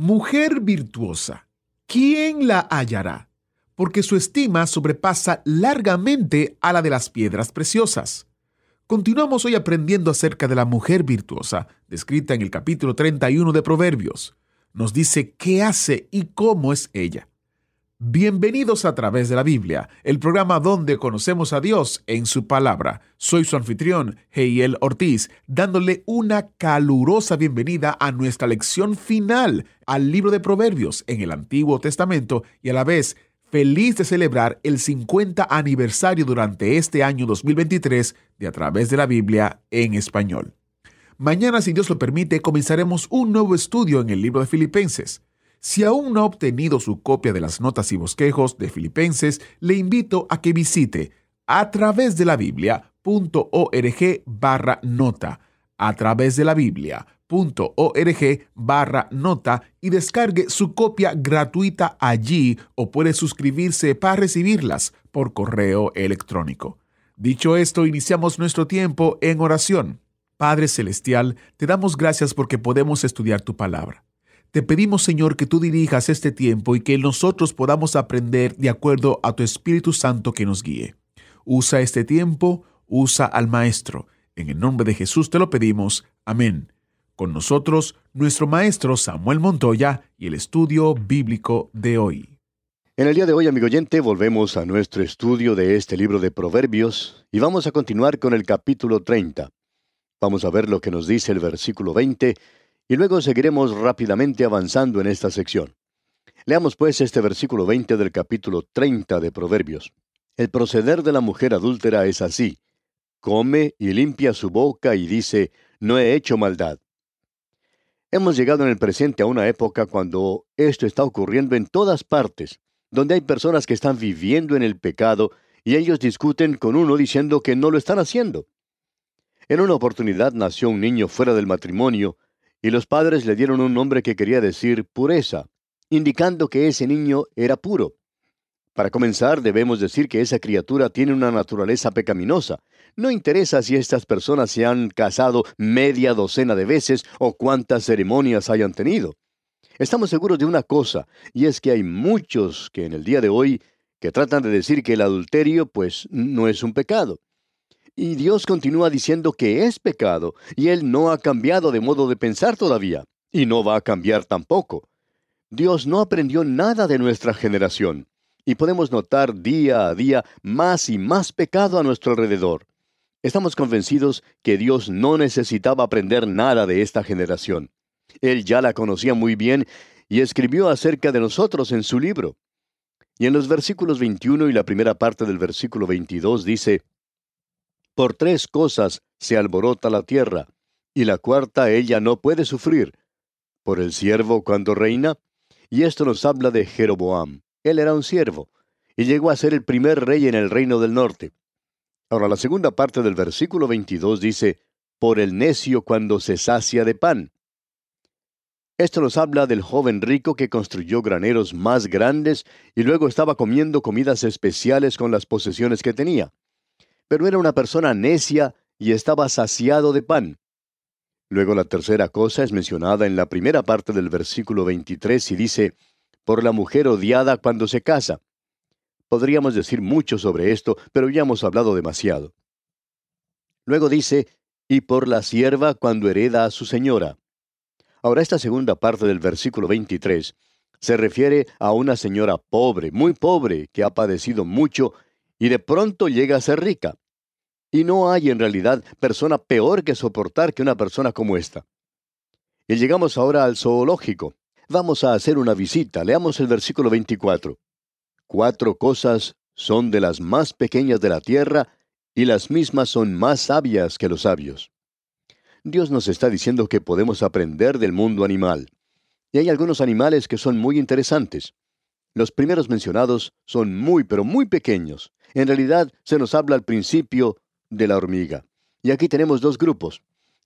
Mujer virtuosa, ¿quién la hallará? Porque su estima sobrepasa largamente a la de las piedras preciosas. Continuamos hoy aprendiendo acerca de la mujer virtuosa, descrita en el capítulo 31 de Proverbios. Nos dice qué hace y cómo es ella. Bienvenidos a través de la Biblia, el programa donde conocemos a Dios en su palabra. Soy su anfitrión, Heiel Ortiz, dándole una calurosa bienvenida a nuestra lección final al libro de Proverbios en el Antiguo Testamento y a la vez feliz de celebrar el 50 aniversario durante este año 2023 de A través de la Biblia en español. Mañana, si Dios lo permite, comenzaremos un nuevo estudio en el libro de Filipenses. Si aún no ha obtenido su copia de las notas y bosquejos de Filipenses, le invito a que visite a través de la Biblia.org barra nota, a través de la Biblia.org barra nota y descargue su copia gratuita allí o puede suscribirse para recibirlas por correo electrónico. Dicho esto, iniciamos nuestro tiempo en oración. Padre Celestial, te damos gracias porque podemos estudiar tu palabra. Te pedimos, Señor, que tú dirijas este tiempo y que nosotros podamos aprender de acuerdo a tu Espíritu Santo que nos guíe. Usa este tiempo, usa al Maestro. En el nombre de Jesús te lo pedimos. Amén. Con nosotros, nuestro Maestro Samuel Montoya y el estudio bíblico de hoy. En el día de hoy, amigo oyente, volvemos a nuestro estudio de este libro de Proverbios y vamos a continuar con el capítulo 30. Vamos a ver lo que nos dice el versículo 20 y luego seguiremos rápidamente avanzando en esta sección. Leamos pues este versículo 20 del capítulo 30 de Proverbios. El proceder de la mujer adúltera es así. Come y limpia su boca y dice, no he hecho maldad. Hemos llegado en el presente a una época cuando esto está ocurriendo en todas partes, donde hay personas que están viviendo en el pecado y ellos discuten con uno diciendo que no lo están haciendo. En una oportunidad nació un niño fuera del matrimonio y los padres le dieron un nombre que quería decir pureza, indicando que ese niño era puro. Para comenzar, debemos decir que esa criatura tiene una naturaleza pecaminosa. No interesa si estas personas se han casado media docena de veces o cuántas ceremonias hayan tenido. Estamos seguros de una cosa, y es que hay muchos que en el día de hoy que tratan de decir que el adulterio pues no es un pecado. Y Dios continúa diciendo que es pecado, y Él no ha cambiado de modo de pensar todavía, y no va a cambiar tampoco. Dios no aprendió nada de nuestra generación, y podemos notar día a día más y más pecado a nuestro alrededor. Estamos convencidos que Dios no necesitaba aprender nada de esta generación. Él ya la conocía muy bien y escribió acerca de nosotros en su libro. Y en los versículos 21 y la primera parte del versículo 22 dice, por tres cosas se alborota la tierra, y la cuarta ella no puede sufrir. Por el siervo cuando reina, y esto nos habla de Jeroboam. Él era un siervo, y llegó a ser el primer rey en el reino del norte. Ahora la segunda parte del versículo 22 dice, por el necio cuando se sacia de pan. Esto nos habla del joven rico que construyó graneros más grandes y luego estaba comiendo comidas especiales con las posesiones que tenía pero era una persona necia y estaba saciado de pan. Luego la tercera cosa es mencionada en la primera parte del versículo 23 y dice, por la mujer odiada cuando se casa. Podríamos decir mucho sobre esto, pero ya hemos hablado demasiado. Luego dice, y por la sierva cuando hereda a su señora. Ahora esta segunda parte del versículo 23 se refiere a una señora pobre, muy pobre, que ha padecido mucho y de pronto llega a ser rica. Y no hay en realidad persona peor que soportar que una persona como esta. Y llegamos ahora al zoológico. Vamos a hacer una visita. Leamos el versículo 24. Cuatro cosas son de las más pequeñas de la tierra, y las mismas son más sabias que los sabios. Dios nos está diciendo que podemos aprender del mundo animal. Y hay algunos animales que son muy interesantes. Los primeros mencionados son muy, pero muy pequeños. En realidad se nos habla al principio de la hormiga. Y aquí tenemos dos grupos.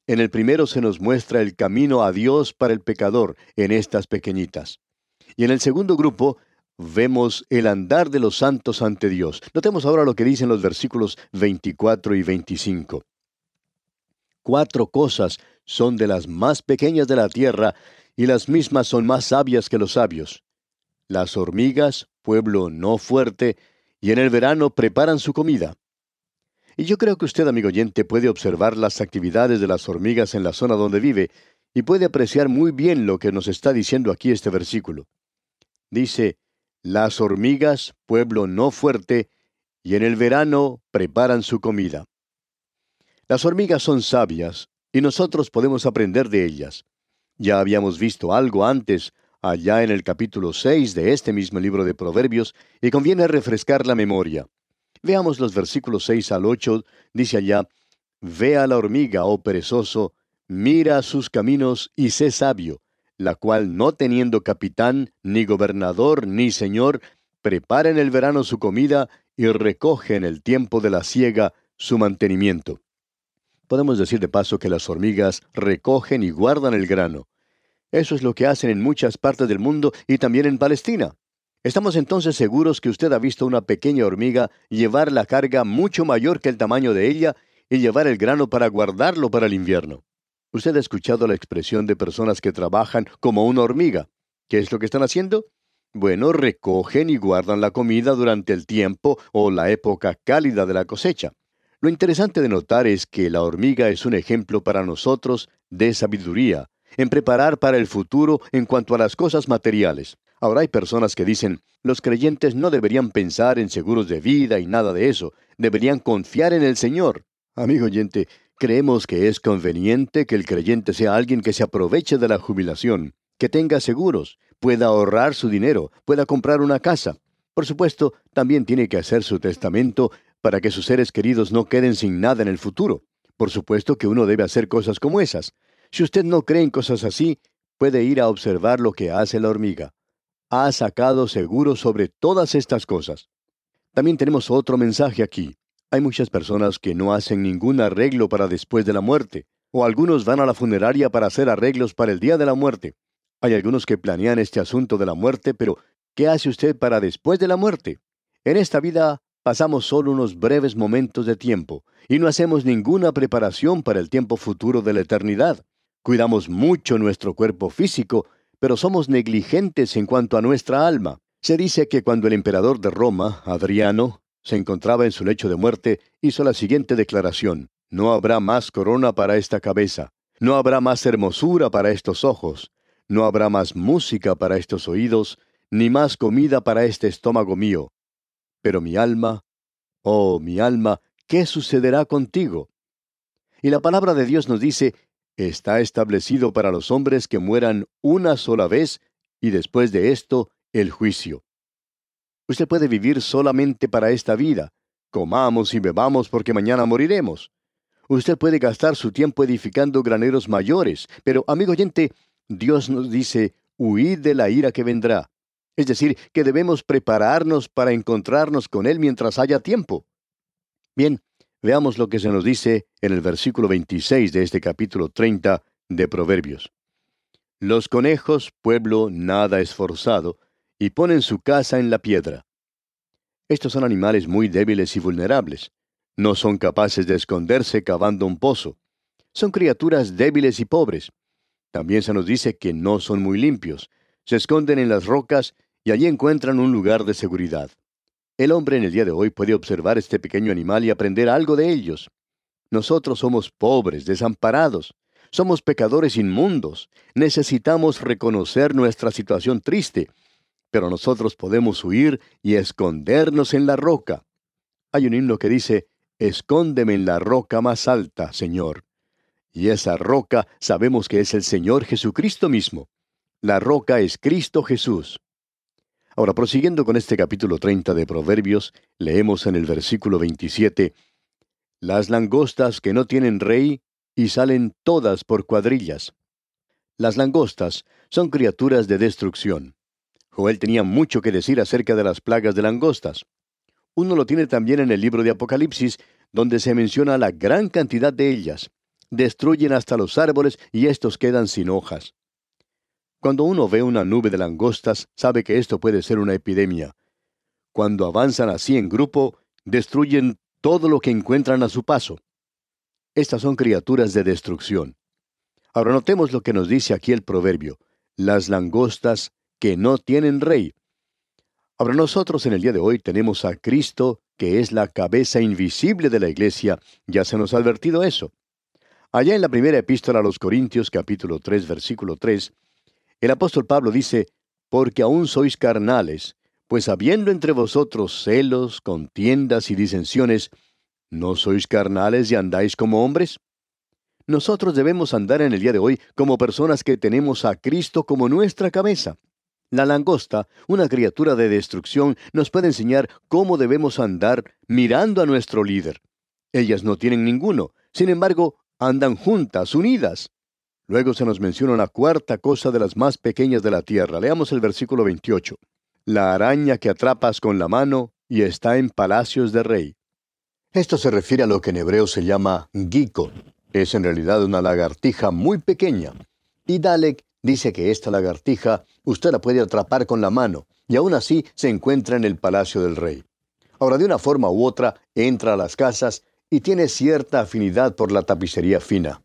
En el primero se nos muestra el camino a Dios para el pecador en estas pequeñitas. Y en el segundo grupo vemos el andar de los santos ante Dios. Notemos ahora lo que dicen los versículos 24 y 25. Cuatro cosas son de las más pequeñas de la tierra, y las mismas son más sabias que los sabios. Las hormigas, pueblo no fuerte, y en el verano preparan su comida. Y yo creo que usted, amigo oyente, puede observar las actividades de las hormigas en la zona donde vive, y puede apreciar muy bien lo que nos está diciendo aquí este versículo. Dice, las hormigas, pueblo no fuerte, y en el verano preparan su comida. Las hormigas son sabias, y nosotros podemos aprender de ellas. Ya habíamos visto algo antes, allá en el capítulo 6 de este mismo libro de Proverbios, y conviene refrescar la memoria. Veamos los versículos 6 al 8, dice allá, Ve a la hormiga, oh perezoso, mira sus caminos y sé sabio, la cual no teniendo capitán, ni gobernador, ni señor, prepara en el verano su comida y recoge en el tiempo de la siega su mantenimiento. Podemos decir de paso que las hormigas recogen y guardan el grano. Eso es lo que hacen en muchas partes del mundo y también en Palestina. Estamos entonces seguros que usted ha visto una pequeña hormiga llevar la carga mucho mayor que el tamaño de ella y llevar el grano para guardarlo para el invierno. Usted ha escuchado la expresión de personas que trabajan como una hormiga. ¿Qué es lo que están haciendo? Bueno, recogen y guardan la comida durante el tiempo o la época cálida de la cosecha. Lo interesante de notar es que la hormiga es un ejemplo para nosotros de sabiduría, en preparar para el futuro en cuanto a las cosas materiales. Ahora hay personas que dicen, los creyentes no deberían pensar en seguros de vida y nada de eso, deberían confiar en el Señor. Amigo oyente, Creemos que es conveniente que el creyente sea alguien que se aproveche de la jubilación, que tenga seguros, pueda ahorrar su dinero, pueda comprar una casa. Por supuesto, también tiene que hacer su testamento para que sus seres queridos no queden sin nada en el futuro. Por supuesto que uno debe hacer cosas como esas. Si usted no cree en cosas así, puede ir a observar lo que hace la hormiga. Ha sacado seguro sobre todas estas cosas. También tenemos otro mensaje aquí. Hay muchas personas que no hacen ningún arreglo para después de la muerte, o algunos van a la funeraria para hacer arreglos para el día de la muerte. Hay algunos que planean este asunto de la muerte, pero ¿qué hace usted para después de la muerte? En esta vida pasamos solo unos breves momentos de tiempo y no hacemos ninguna preparación para el tiempo futuro de la eternidad. Cuidamos mucho nuestro cuerpo físico, pero somos negligentes en cuanto a nuestra alma. Se dice que cuando el emperador de Roma, Adriano, se encontraba en su lecho de muerte, hizo la siguiente declaración. No habrá más corona para esta cabeza, no habrá más hermosura para estos ojos, no habrá más música para estos oídos, ni más comida para este estómago mío. Pero mi alma, oh mi alma, ¿qué sucederá contigo? Y la palabra de Dios nos dice, está establecido para los hombres que mueran una sola vez, y después de esto el juicio. Usted puede vivir solamente para esta vida. Comamos y bebamos porque mañana moriremos. Usted puede gastar su tiempo edificando graneros mayores, pero, amigo oyente, Dios nos dice, huid de la ira que vendrá. Es decir, que debemos prepararnos para encontrarnos con Él mientras haya tiempo. Bien, veamos lo que se nos dice en el versículo 26 de este capítulo 30 de Proverbios. Los conejos, pueblo nada esforzado, y ponen su casa en la piedra. Estos son animales muy débiles y vulnerables. No son capaces de esconderse cavando un pozo. Son criaturas débiles y pobres. También se nos dice que no son muy limpios. Se esconden en las rocas y allí encuentran un lugar de seguridad. El hombre en el día de hoy puede observar este pequeño animal y aprender algo de ellos. Nosotros somos pobres, desamparados. Somos pecadores inmundos. Necesitamos reconocer nuestra situación triste pero nosotros podemos huir y escondernos en la roca. Hay un himno que dice, Escóndeme en la roca más alta, Señor. Y esa roca sabemos que es el Señor Jesucristo mismo. La roca es Cristo Jesús. Ahora, prosiguiendo con este capítulo 30 de Proverbios, leemos en el versículo 27, Las langostas que no tienen rey y salen todas por cuadrillas. Las langostas son criaturas de destrucción. Joel tenía mucho que decir acerca de las plagas de langostas. Uno lo tiene también en el libro de Apocalipsis, donde se menciona la gran cantidad de ellas. Destruyen hasta los árboles y estos quedan sin hojas. Cuando uno ve una nube de langostas, sabe que esto puede ser una epidemia. Cuando avanzan así en grupo, destruyen todo lo que encuentran a su paso. Estas son criaturas de destrucción. Ahora notemos lo que nos dice aquí el proverbio. Las langostas que no tienen rey. Ahora nosotros en el día de hoy tenemos a Cristo, que es la cabeza invisible de la iglesia, ya se nos ha advertido eso. Allá en la primera epístola a los Corintios capítulo 3 versículo 3, el apóstol Pablo dice, porque aún sois carnales, pues habiendo entre vosotros celos, contiendas y disensiones, ¿no sois carnales y andáis como hombres? Nosotros debemos andar en el día de hoy como personas que tenemos a Cristo como nuestra cabeza. La langosta, una criatura de destrucción, nos puede enseñar cómo debemos andar mirando a nuestro líder. Ellas no tienen ninguno, sin embargo, andan juntas, unidas. Luego se nos menciona una cuarta cosa de las más pequeñas de la tierra. Leamos el versículo 28. La araña que atrapas con la mano y está en palacios de rey. Esto se refiere a lo que en hebreo se llama giko. Es en realidad una lagartija muy pequeña. Y Dalek dice que esta lagartija usted la puede atrapar con la mano, y aún así se encuentra en el palacio del rey. Ahora, de una forma u otra, entra a las casas y tiene cierta afinidad por la tapicería fina.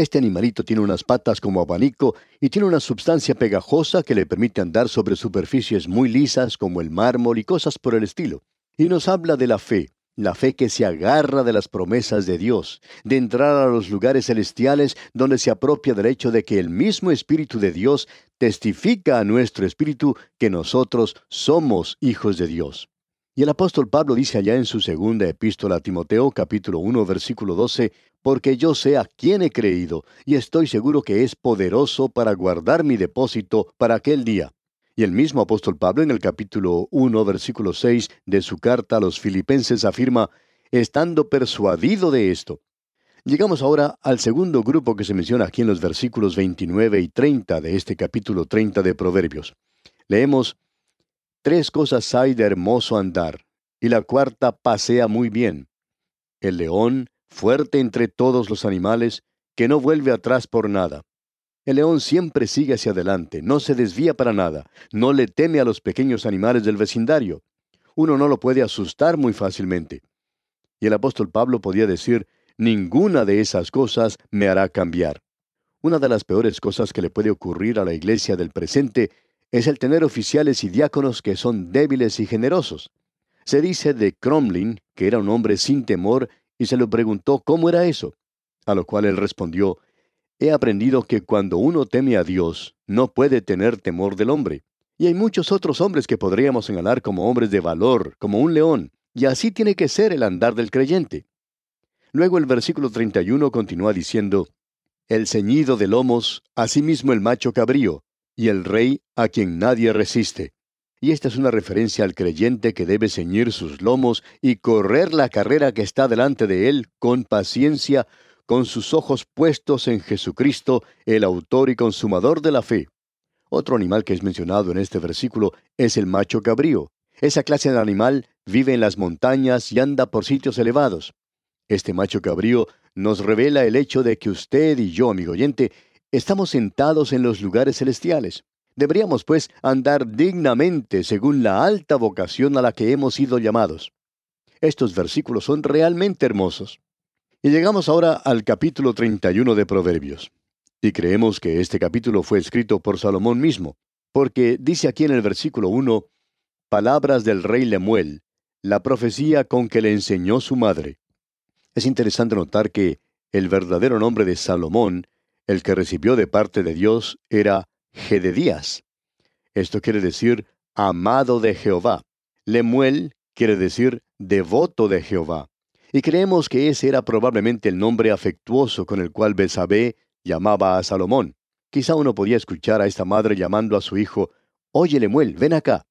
Este animalito tiene unas patas como abanico y tiene una sustancia pegajosa que le permite andar sobre superficies muy lisas como el mármol y cosas por el estilo. Y nos habla de la fe, la fe que se agarra de las promesas de Dios, de entrar a los lugares celestiales donde se apropia del hecho de que el mismo Espíritu de Dios testifica a nuestro espíritu que nosotros somos hijos de Dios. Y el apóstol Pablo dice allá en su segunda epístola a Timoteo capítulo 1 versículo 12, porque yo sé a quién he creído, y estoy seguro que es poderoso para guardar mi depósito para aquel día. Y el mismo apóstol Pablo en el capítulo 1, versículo 6 de su carta a los filipenses afirma, estando persuadido de esto. Llegamos ahora al segundo grupo que se menciona aquí en los versículos 29 y 30 de este capítulo 30 de Proverbios. Leemos, Tres cosas hay de hermoso andar, y la cuarta pasea muy bien. El león, fuerte entre todos los animales, que no vuelve atrás por nada. El león siempre sigue hacia adelante, no se desvía para nada, no le teme a los pequeños animales del vecindario. Uno no lo puede asustar muy fácilmente. Y el apóstol Pablo podía decir, ninguna de esas cosas me hará cambiar. Una de las peores cosas que le puede ocurrir a la iglesia del presente es el tener oficiales y diáconos que son débiles y generosos. Se dice de Cromlin que era un hombre sin temor y se le preguntó cómo era eso, a lo cual él respondió, He aprendido que cuando uno teme a Dios, no puede tener temor del hombre. Y hay muchos otros hombres que podríamos señalar como hombres de valor, como un león, y así tiene que ser el andar del creyente. Luego el versículo 31 continúa diciendo, El ceñido de lomos, asimismo el macho cabrío, y el rey a quien nadie resiste. Y esta es una referencia al creyente que debe ceñir sus lomos y correr la carrera que está delante de él con paciencia, con sus ojos puestos en Jesucristo, el autor y consumador de la fe. Otro animal que es mencionado en este versículo es el macho cabrío. Esa clase de animal vive en las montañas y anda por sitios elevados. Este macho cabrío nos revela el hecho de que usted y yo, amigo oyente, estamos sentados en los lugares celestiales. Deberíamos, pues, andar dignamente según la alta vocación a la que hemos sido llamados. Estos versículos son realmente hermosos. Y llegamos ahora al capítulo 31 de Proverbios. Y creemos que este capítulo fue escrito por Salomón mismo, porque dice aquí en el versículo 1, palabras del rey Lemuel, la profecía con que le enseñó su madre. Es interesante notar que el verdadero nombre de Salomón, el que recibió de parte de Dios, era Gededías. Esto quiere decir amado de Jehová. Lemuel quiere decir devoto de Jehová y creemos que ese era probablemente el nombre afectuoso con el cual Betsabé llamaba a Salomón. Quizá uno podía escuchar a esta madre llamando a su hijo, Oye Lemuel, ven acá.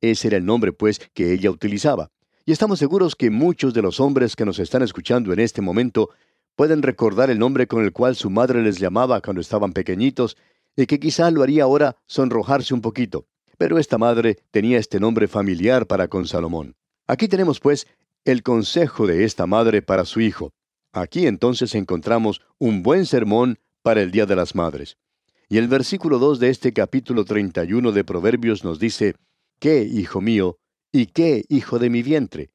Ese era el nombre, pues, que ella utilizaba. Y estamos seguros que muchos de los hombres que nos están escuchando en este momento Pueden recordar el nombre con el cual su madre les llamaba cuando estaban pequeñitos y que quizá lo haría ahora sonrojarse un poquito. Pero esta madre tenía este nombre familiar para con Salomón. Aquí tenemos pues el consejo de esta madre para su hijo. Aquí entonces encontramos un buen sermón para el Día de las Madres. Y el versículo 2 de este capítulo 31 de Proverbios nos dice, ¿Qué, hijo mío? ¿Y qué, hijo de mi vientre?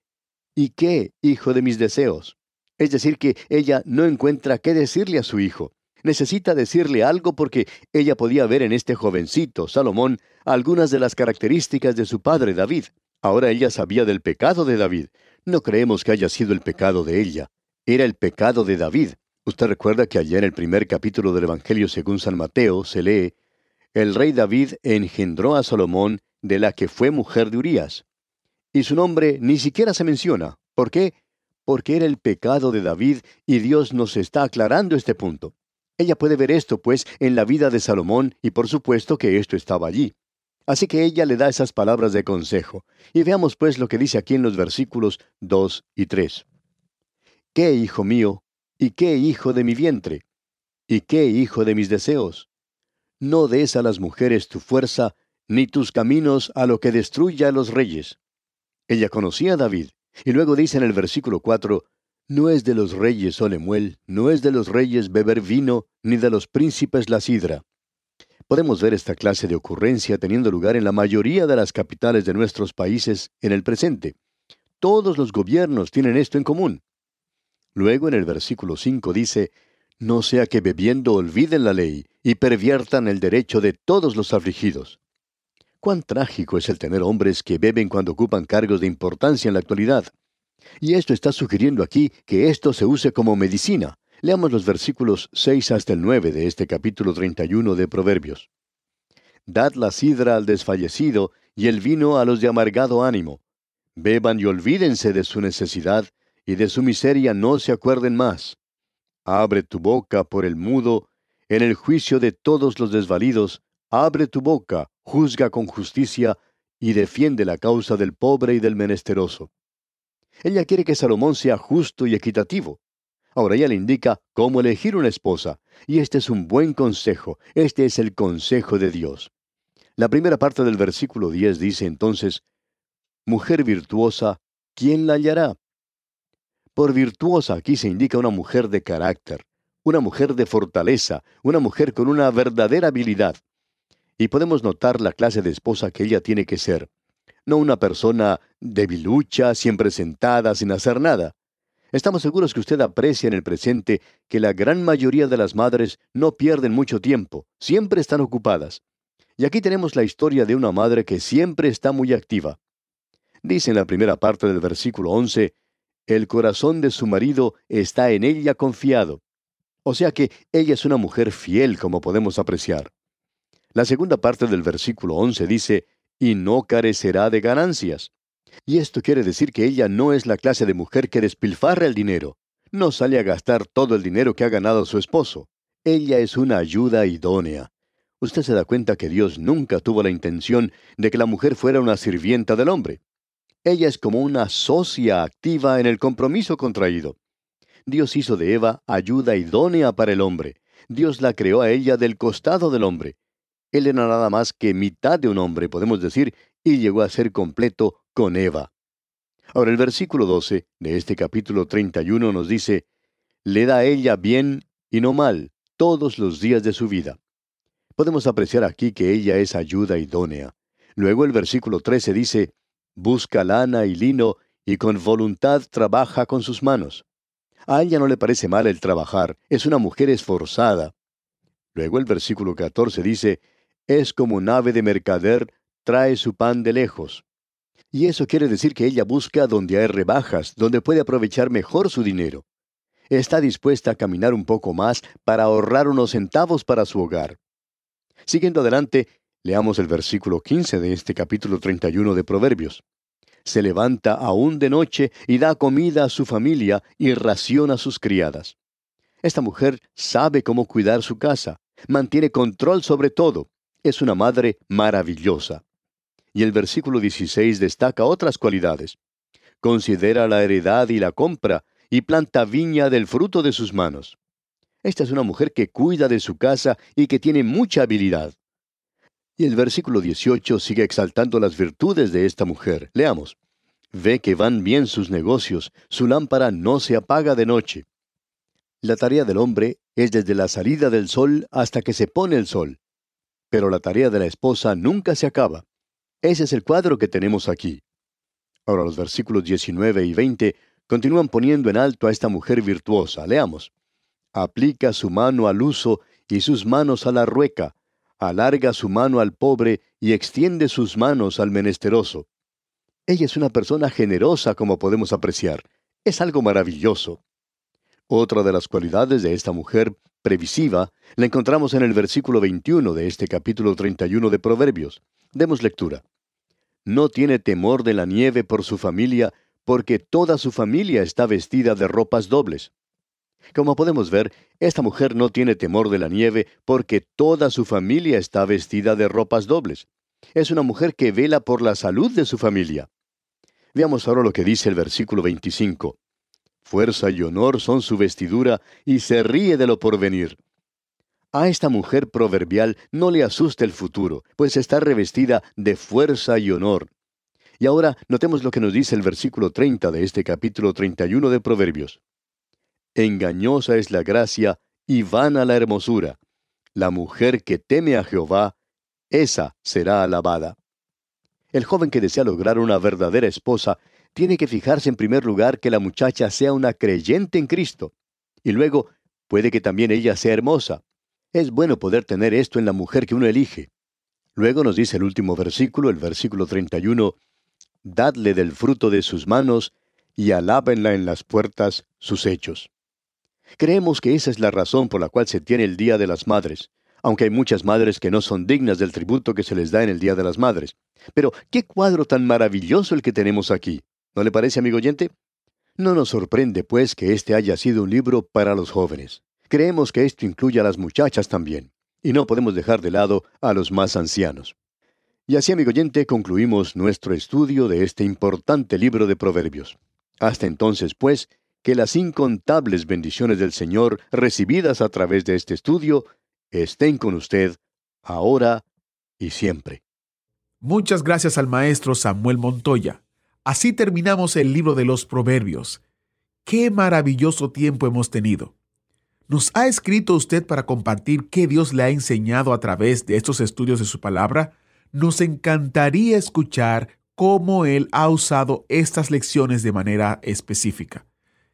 ¿Y qué, hijo de mis deseos? Es decir, que ella no encuentra qué decirle a su hijo. Necesita decirle algo porque ella podía ver en este jovencito, Salomón, algunas de las características de su padre David. Ahora ella sabía del pecado de David. No creemos que haya sido el pecado de ella. Era el pecado de David. Usted recuerda que allá en el primer capítulo del Evangelio según San Mateo se lee, El rey David engendró a Salomón de la que fue mujer de Urías. Y su nombre ni siquiera se menciona. ¿Por qué? Porque era el pecado de David y Dios nos está aclarando este punto. Ella puede ver esto, pues, en la vida de Salomón y por supuesto que esto estaba allí. Así que ella le da esas palabras de consejo. Y veamos pues lo que dice aquí en los versículos 2 y 3. ¿Qué hijo mío? ¿Y qué hijo de mi vientre? ¿Y qué hijo de mis deseos? No des a las mujeres tu fuerza, ni tus caminos a lo que destruya a los reyes. Ella conocía a David, y luego dice en el versículo 4, No es de los reyes, Olemuel, no es de los reyes beber vino, ni de los príncipes la sidra. Podemos ver esta clase de ocurrencia teniendo lugar en la mayoría de las capitales de nuestros países en el presente. Todos los gobiernos tienen esto en común. Luego en el versículo 5 dice, No sea que bebiendo olviden la ley y perviertan el derecho de todos los afligidos. Cuán trágico es el tener hombres que beben cuando ocupan cargos de importancia en la actualidad. Y esto está sugiriendo aquí que esto se use como medicina. Leamos los versículos 6 hasta el 9 de este capítulo 31 de Proverbios. Dad la sidra al desfallecido y el vino a los de amargado ánimo. Beban y olvídense de su necesidad, y de su miseria no se acuerden más. Abre tu boca por el mudo, en el juicio de todos los desvalidos, abre tu boca, juzga con justicia, y defiende la causa del pobre y del menesteroso. Ella quiere que Salomón sea justo y equitativo. Ahora ella le indica cómo elegir una esposa, y este es un buen consejo, este es el consejo de Dios. La primera parte del versículo 10 dice entonces, Mujer virtuosa, ¿quién la hallará? Por virtuosa aquí se indica una mujer de carácter, una mujer de fortaleza, una mujer con una verdadera habilidad. Y podemos notar la clase de esposa que ella tiene que ser. No una persona debilucha, siempre sentada, sin hacer nada. Estamos seguros que usted aprecia en el presente que la gran mayoría de las madres no pierden mucho tiempo, siempre están ocupadas. Y aquí tenemos la historia de una madre que siempre está muy activa. Dice en la primera parte del versículo 11, el corazón de su marido está en ella confiado. O sea que ella es una mujer fiel, como podemos apreciar. La segunda parte del versículo 11 dice, y no carecerá de ganancias. Y esto quiere decir que ella no es la clase de mujer que despilfarra el dinero. No sale a gastar todo el dinero que ha ganado su esposo. Ella es una ayuda idónea. Usted se da cuenta que Dios nunca tuvo la intención de que la mujer fuera una sirvienta del hombre. Ella es como una socia activa en el compromiso contraído. Dios hizo de Eva ayuda idónea para el hombre. Dios la creó a ella del costado del hombre. Él era nada más que mitad de un hombre, podemos decir, y llegó a ser completo con Eva. Ahora el versículo 12 de este capítulo 31 nos dice, le da a ella bien y no mal todos los días de su vida. Podemos apreciar aquí que ella es ayuda idónea. Luego el versículo 13 dice, busca lana y lino y con voluntad trabaja con sus manos. A ella no le parece mal el trabajar, es una mujer esforzada. Luego el versículo 14 dice, es como un ave de mercader, trae su pan de lejos. Y eso quiere decir que ella busca donde hay rebajas, donde puede aprovechar mejor su dinero. Está dispuesta a caminar un poco más para ahorrar unos centavos para su hogar. Siguiendo adelante, leamos el versículo 15 de este capítulo 31 de Proverbios. Se levanta aún de noche y da comida a su familia y raciona a sus criadas. Esta mujer sabe cómo cuidar su casa, mantiene control sobre todo, es una madre maravillosa. Y el versículo 16 destaca otras cualidades. Considera la heredad y la compra, y planta viña del fruto de sus manos. Esta es una mujer que cuida de su casa y que tiene mucha habilidad. Y el versículo 18 sigue exaltando las virtudes de esta mujer. Leamos. Ve que van bien sus negocios, su lámpara no se apaga de noche. La tarea del hombre es desde la salida del sol hasta que se pone el sol. Pero la tarea de la esposa nunca se acaba. Ese es el cuadro que tenemos aquí. Ahora los versículos 19 y 20 continúan poniendo en alto a esta mujer virtuosa. Leamos. Aplica su mano al uso y sus manos a la rueca. Alarga su mano al pobre y extiende sus manos al menesteroso. Ella es una persona generosa como podemos apreciar. Es algo maravilloso. Otra de las cualidades de esta mujer previsiva la encontramos en el versículo 21 de este capítulo 31 de Proverbios. Demos lectura. No tiene temor de la nieve por su familia, porque toda su familia está vestida de ropas dobles. Como podemos ver, esta mujer no tiene temor de la nieve porque toda su familia está vestida de ropas dobles. Es una mujer que vela por la salud de su familia. Veamos ahora lo que dice el versículo 25. Fuerza y honor son su vestidura y se ríe de lo porvenir. A esta mujer proverbial no le asusta el futuro, pues está revestida de fuerza y honor. Y ahora notemos lo que nos dice el versículo 30 de este capítulo 31 de Proverbios. Engañosa es la gracia y vana la hermosura. La mujer que teme a Jehová, esa será alabada. El joven que desea lograr una verdadera esposa tiene que fijarse en primer lugar que la muchacha sea una creyente en Cristo. Y luego, puede que también ella sea hermosa. Es bueno poder tener esto en la mujer que uno elige. Luego nos dice el último versículo, el versículo 31, Dadle del fruto de sus manos y alábenla en las puertas sus hechos. Creemos que esa es la razón por la cual se tiene el Día de las Madres, aunque hay muchas madres que no son dignas del tributo que se les da en el Día de las Madres. Pero, ¿qué cuadro tan maravilloso el que tenemos aquí? ¿No le parece, amigo oyente? No nos sorprende, pues, que este haya sido un libro para los jóvenes. Creemos que esto incluye a las muchachas también, y no podemos dejar de lado a los más ancianos. Y así, amigo oyente, concluimos nuestro estudio de este importante libro de Proverbios. Hasta entonces, pues, que las incontables bendiciones del Señor recibidas a través de este estudio estén con usted ahora y siempre. Muchas gracias al maestro Samuel Montoya. Así terminamos el libro de los Proverbios. Qué maravilloso tiempo hemos tenido. ¿Nos ha escrito usted para compartir qué Dios le ha enseñado a través de estos estudios de su palabra? Nos encantaría escuchar cómo Él ha usado estas lecciones de manera específica.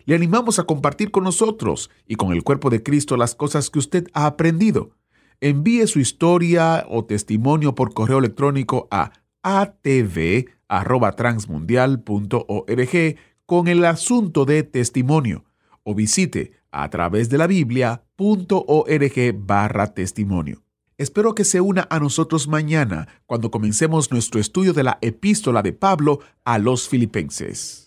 Le animamos a compartir con nosotros y con el cuerpo de Cristo las cosas que usted ha aprendido. Envíe su historia o testimonio por correo electrónico a atv@transmundial.org con el asunto de testimonio o visite a través de la biblia.org barra testimonio. Espero que se una a nosotros mañana cuando comencemos nuestro estudio de la epístola de Pablo a los filipenses.